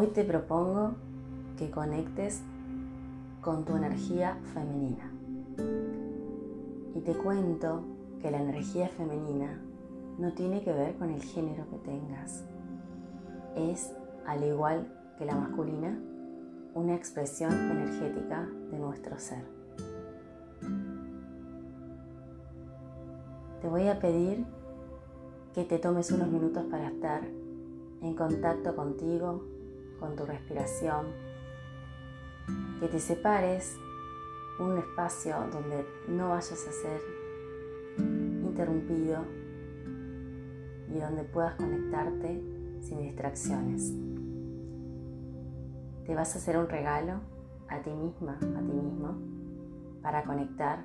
Hoy te propongo que conectes con tu energía femenina. Y te cuento que la energía femenina no tiene que ver con el género que tengas. Es, al igual que la masculina, una expresión energética de nuestro ser. Te voy a pedir que te tomes unos minutos para estar en contacto contigo, con tu respiración, que te separes un espacio donde no vayas a ser interrumpido y donde puedas conectarte sin distracciones. Te vas a hacer un regalo a ti misma, a ti mismo, para conectar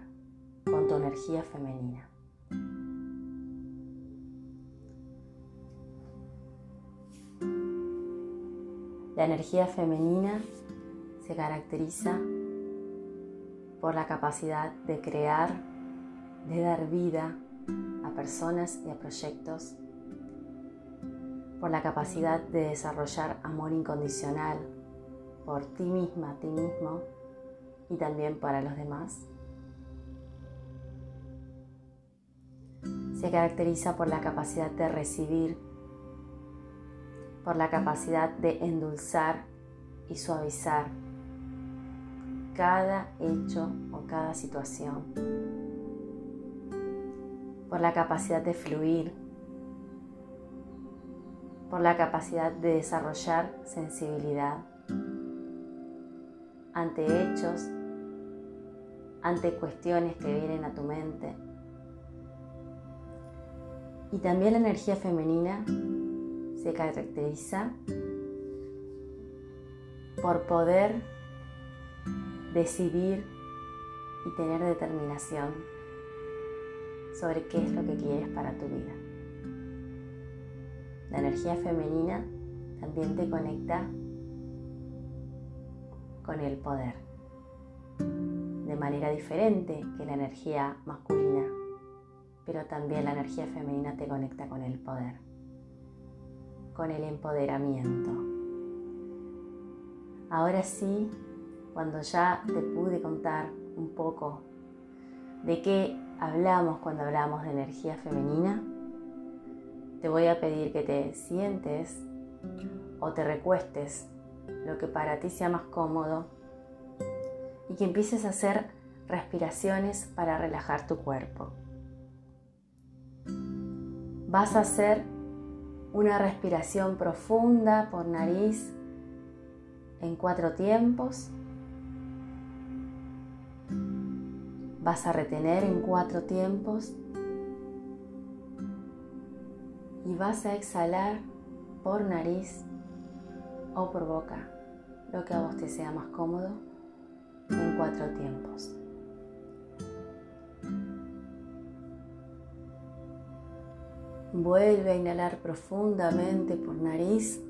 con tu energía femenina. La energía femenina se caracteriza por la capacidad de crear, de dar vida a personas y a proyectos, por la capacidad de desarrollar amor incondicional por ti misma, ti mismo y también para los demás. Se caracteriza por la capacidad de recibir por la capacidad de endulzar y suavizar cada hecho o cada situación, por la capacidad de fluir, por la capacidad de desarrollar sensibilidad ante hechos, ante cuestiones que vienen a tu mente. Y también la energía femenina se caracteriza por poder decidir y tener determinación sobre qué es lo que quieres para tu vida. La energía femenina también te conecta con el poder, de manera diferente que la energía masculina, pero también la energía femenina te conecta con el poder con el empoderamiento. Ahora sí, cuando ya te pude contar un poco de qué hablamos cuando hablamos de energía femenina, te voy a pedir que te sientes o te recuestes lo que para ti sea más cómodo y que empieces a hacer respiraciones para relajar tu cuerpo. Vas a hacer una respiración profunda por nariz en cuatro tiempos. Vas a retener en cuatro tiempos y vas a exhalar por nariz o por boca, lo que a vos te sea más cómodo, en cuatro tiempos. Vuelve a inhalar profundamente por nariz.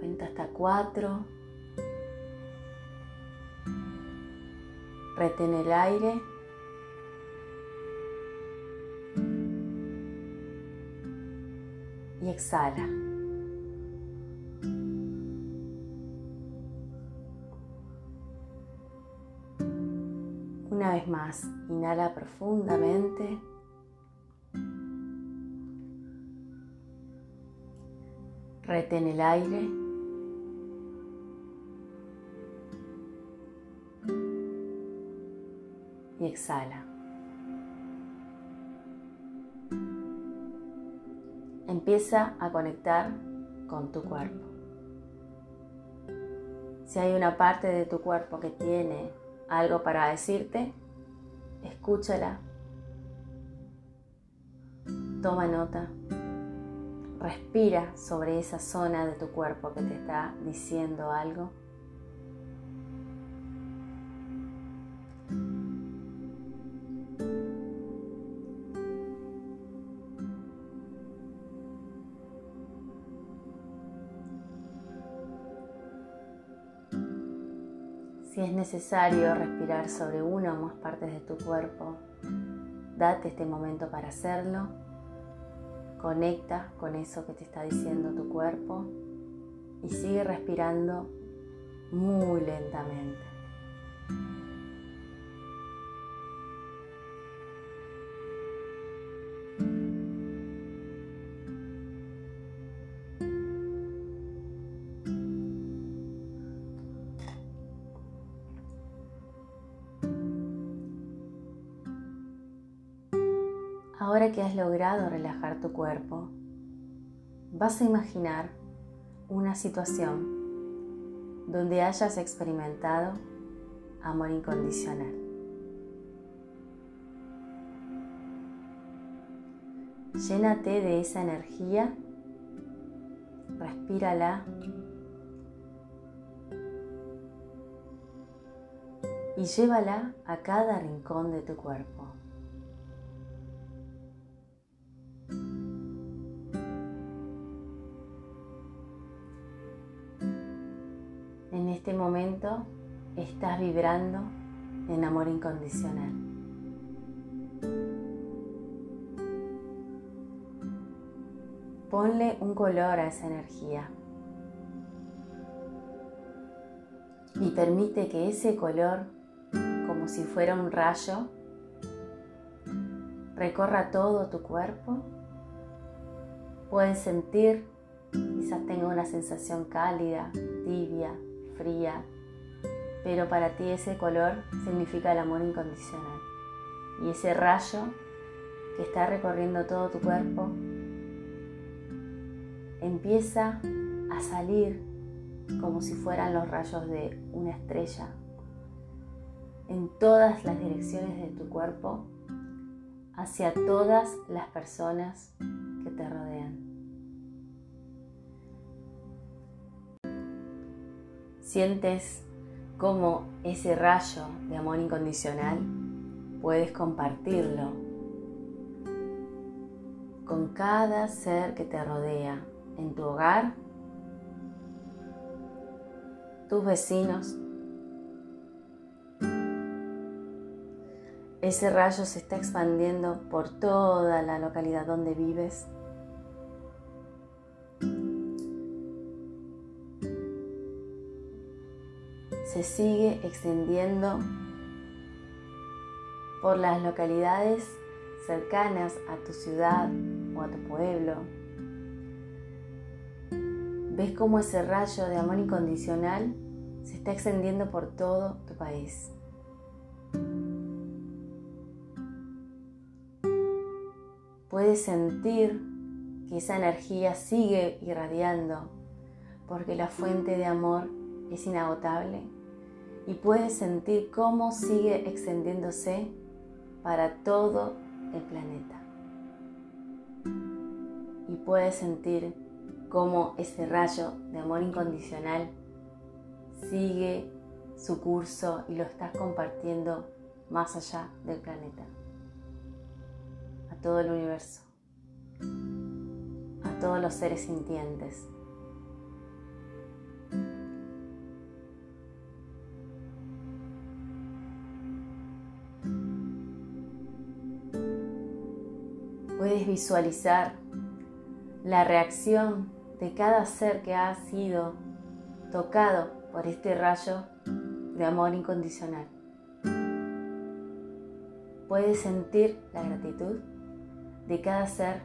Cuenta hasta cuatro. Retén el aire. Y exhala. Una vez más, inhala profundamente. Retén el aire. Y exhala. Empieza a conectar con tu cuerpo. Si hay una parte de tu cuerpo que tiene algo para decirte, escúchala. Toma nota. Respira sobre esa zona de tu cuerpo que te está diciendo algo. Si es necesario respirar sobre una o más partes de tu cuerpo, date este momento para hacerlo Conecta con eso que te está diciendo tu cuerpo y sigue respirando muy lentamente. Que has logrado relajar tu cuerpo, vas a imaginar una situación donde hayas experimentado amor incondicional. Llénate de esa energía, respírala y llévala a cada rincón de tu cuerpo. Este momento estás vibrando en amor incondicional. Ponle un color a esa energía y permite que ese color, como si fuera un rayo, recorra todo tu cuerpo. Puedes sentir, quizás tenga una sensación cálida, tibia, pero para ti ese color significa el amor incondicional. Y ese rayo que está recorriendo todo tu cuerpo empieza a salir como si fueran los rayos de una estrella en todas las direcciones de tu cuerpo hacia todas las personas Sientes cómo ese rayo de amor incondicional puedes compartirlo con cada ser que te rodea en tu hogar, tus vecinos. Ese rayo se está expandiendo por toda la localidad donde vives se sigue extendiendo por las localidades cercanas a tu ciudad o a tu pueblo. Ves cómo ese rayo de amor incondicional se está extendiendo por todo tu país. Puedes sentir que esa energía sigue irradiando porque la fuente de amor es inagotable y puedes sentir cómo sigue extendiéndose para todo el planeta. Y puedes sentir cómo ese rayo de amor incondicional sigue su curso y lo estás compartiendo más allá del planeta, a todo el universo, a todos los seres sintientes. Visualizar la reacción de cada ser que ha sido tocado por este rayo de amor incondicional. Puedes sentir la gratitud de cada ser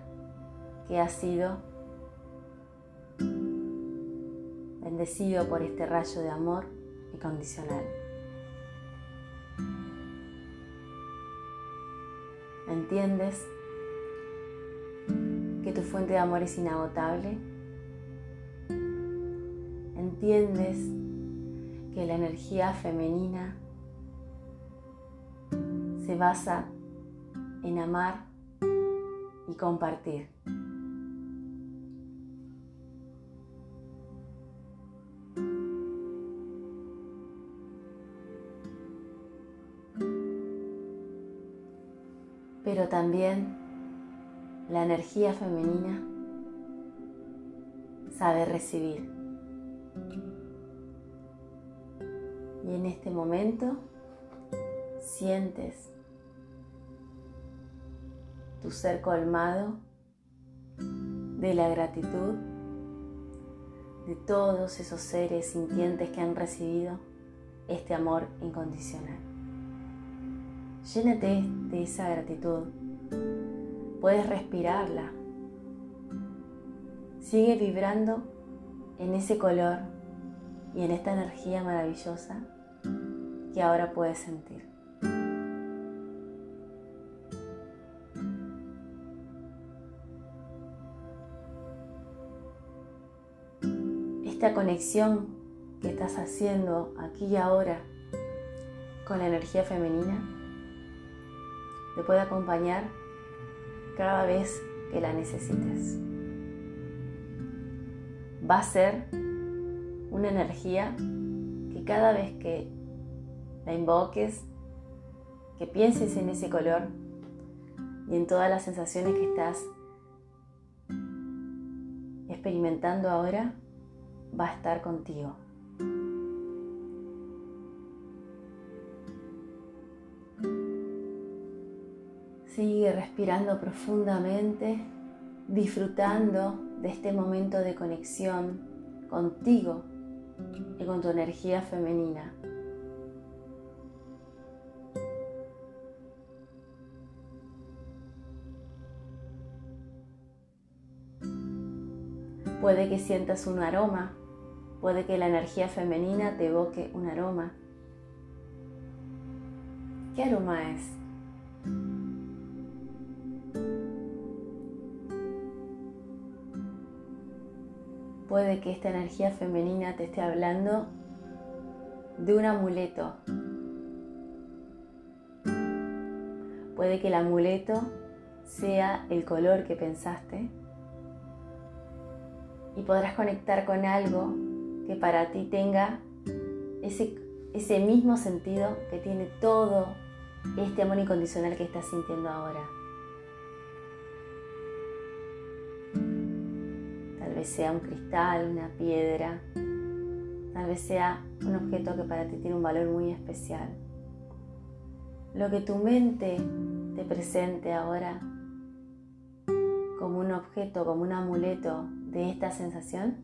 que ha sido bendecido por este rayo de amor incondicional. ¿Entiendes tu fuente de amor es inagotable? ¿Entiendes que la energía femenina se basa en amar y compartir? Pero también la energía femenina sabe recibir. Y en este momento sientes tu ser colmado de la gratitud de todos esos seres sintientes que han recibido este amor incondicional. Llénate de esa gratitud. Puedes respirarla. Sigue vibrando en ese color y en esta energía maravillosa que ahora puedes sentir. Esta conexión que estás haciendo aquí y ahora con la energía femenina te puede acompañar cada vez que la necesites. Va a ser una energía que cada vez que la invoques, que pienses en ese color y en todas las sensaciones que estás experimentando ahora, va a estar contigo. Sigue respirando profundamente, disfrutando de este momento de conexión contigo y con tu energía femenina. Puede que sientas un aroma, puede que la energía femenina te evoque un aroma. ¿Qué aroma es? Puede que esta energía femenina te esté hablando de un amuleto. Puede que el amuleto sea el color que pensaste y podrás conectar con algo que para ti tenga ese, mismo sentido que tiene todo este amor incondicional que estás sintiendo ahora. Sea un cristal, una piedra, tal vez sea un objeto que para ti tiene un valor muy especial. Lo que tu mente te presente ahora como un objeto, como un amuleto de esta sensación,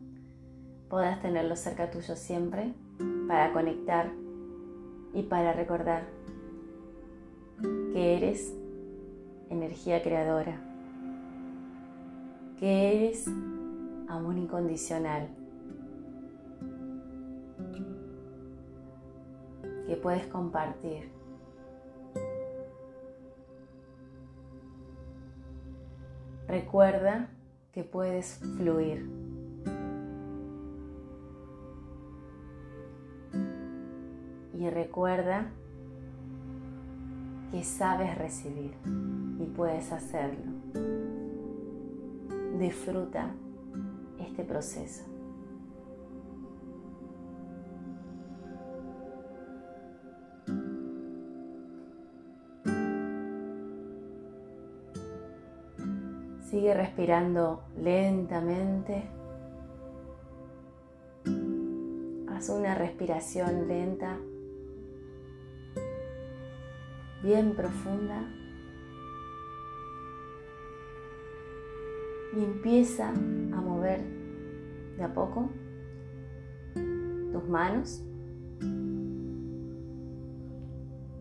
puedas tenerlo cerca tuyo siempre para conectar y para recordar que eres energía creadora, que eres amor incondicional, que puedes compartir. Recuerda que puedes fluir. Y recuerda que sabes recibir y puedes hacerlo. Disfruta este proceso. Sigue respirando lentamente. Haz una respiración lenta, bien profunda. Y empieza a mover de a poco tus manos,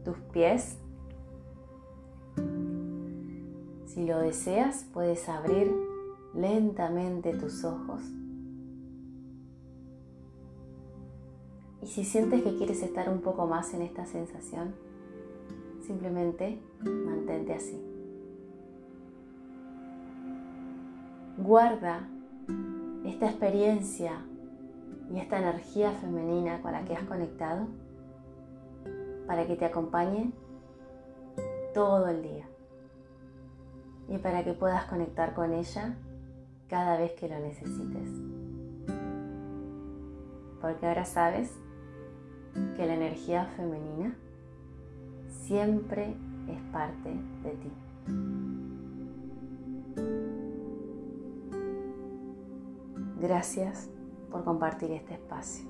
tus pies Si lo deseas, puedes abrir lentamente tus ojos. Y si sientes que quieres estar un poco más en esta sensación, simplemente mantente así. Guarda esta experiencia y esta energía femenina con la que has conectado para que te acompañe todo el día y para que puedas conectar con ella cada vez que lo necesites. Porque ahora sabes que la energía femenina siempre es parte de ti. Gracias por compartir este espacio.